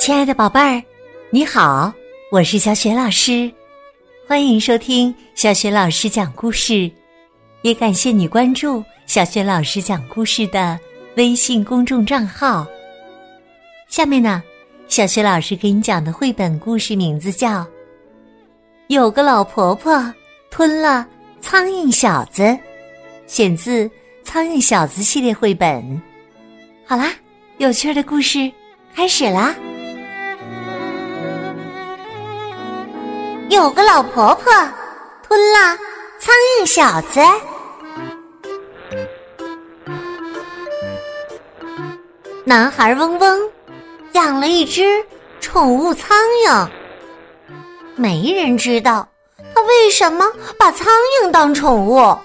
亲爱的宝贝儿，你好，我是小雪老师，欢迎收听小雪老师讲故事，也感谢你关注小雪老师讲故事的微信公众账号。下面呢，小雪老师给你讲的绘本故事名字叫《有个老婆婆吞了苍蝇小子》，选自《苍蝇小子》系列绘本。好啦，有趣的故事开始啦！有个老婆婆吞了苍蝇小子。男孩嗡嗡养了一只宠物苍蝇，没人知道他为什么把苍蝇当宠物，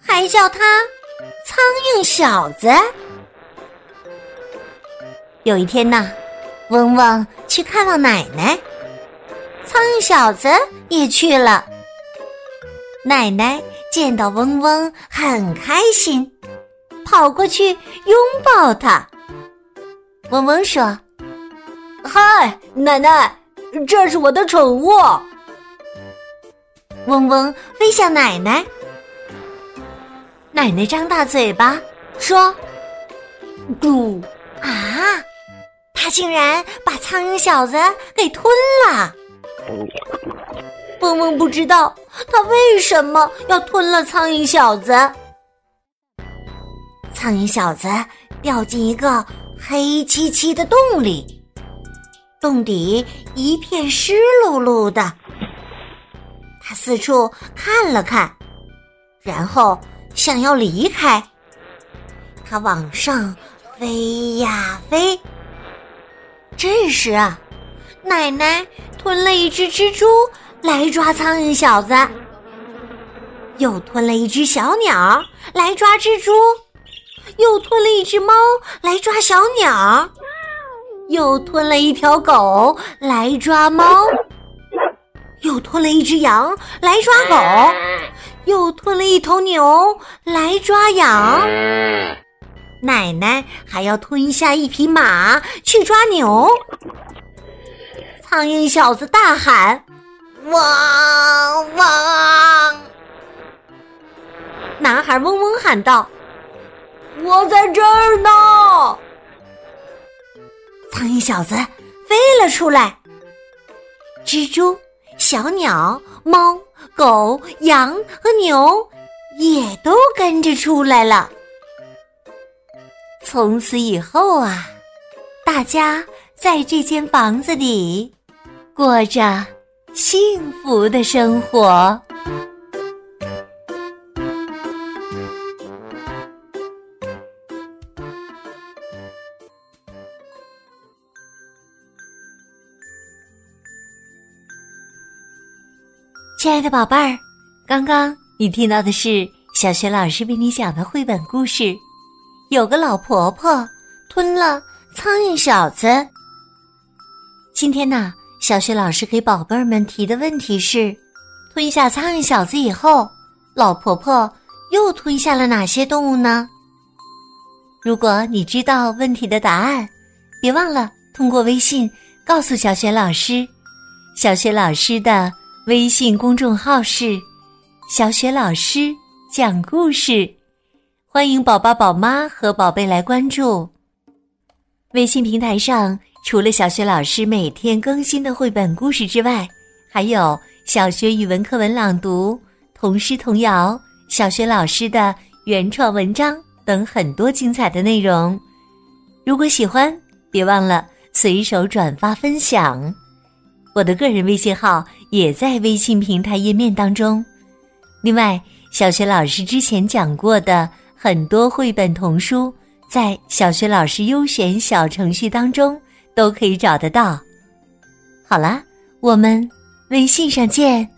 还叫他苍蝇小子。有一天呐，嗡嗡去看望奶奶。苍蝇小子也去了。奶奶见到嗡嗡很开心，跑过去拥抱他。嗡嗡说：“嗨，奶奶，这是我的宠物。”嗡嗡飞向奶奶。奶奶张大嘴巴说：“咕啊！他竟然把苍蝇小子给吞了。”嗡嗡不知道他为什么要吞了苍蝇小子。苍蝇小子掉进一个黑漆漆的洞里，洞底一片湿漉漉的。他四处看了看，然后想要离开。他往上飞呀飞。这时啊，奶奶。吞了一只蜘蛛来抓苍蝇小子，又吞了一只小鸟来抓蜘蛛，又吞了一只猫来抓小鸟，又吞了一条狗来抓猫，又吞了一只羊来抓狗，又吞了一头牛来抓羊。奶奶还要吞下一匹马去抓牛。苍蝇小子大喊：“汪汪！”男孩嗡嗡喊道：“我在这儿呢！”苍蝇小子飞了出来，蜘蛛、小鸟、猫、狗、羊和牛也都跟着出来了。从此以后啊，大家在这间房子里。过着幸福的生活。亲爱的宝贝儿，刚刚你听到的是小学老师为你讲的绘本故事，《有个老婆婆吞了苍蝇小子》。今天呢？小雪老师给宝贝儿们提的问题是：吞下苍蝇小子以后，老婆婆又吞下了哪些动物呢？如果你知道问题的答案，别忘了通过微信告诉小雪老师。小雪老师的微信公众号是“小雪老师讲故事”，欢迎宝宝、宝妈和宝贝来关注。微信平台上。除了小学老师每天更新的绘本故事之外，还有小学语文课文朗读、童诗童谣、小学老师的原创文章等很多精彩的内容。如果喜欢，别忘了随手转发分享。我的个人微信号也在微信平台页面当中。另外，小学老师之前讲过的很多绘本童书，在小学老师优选小程序当中。都可以找得到。好啦，我们微信上见。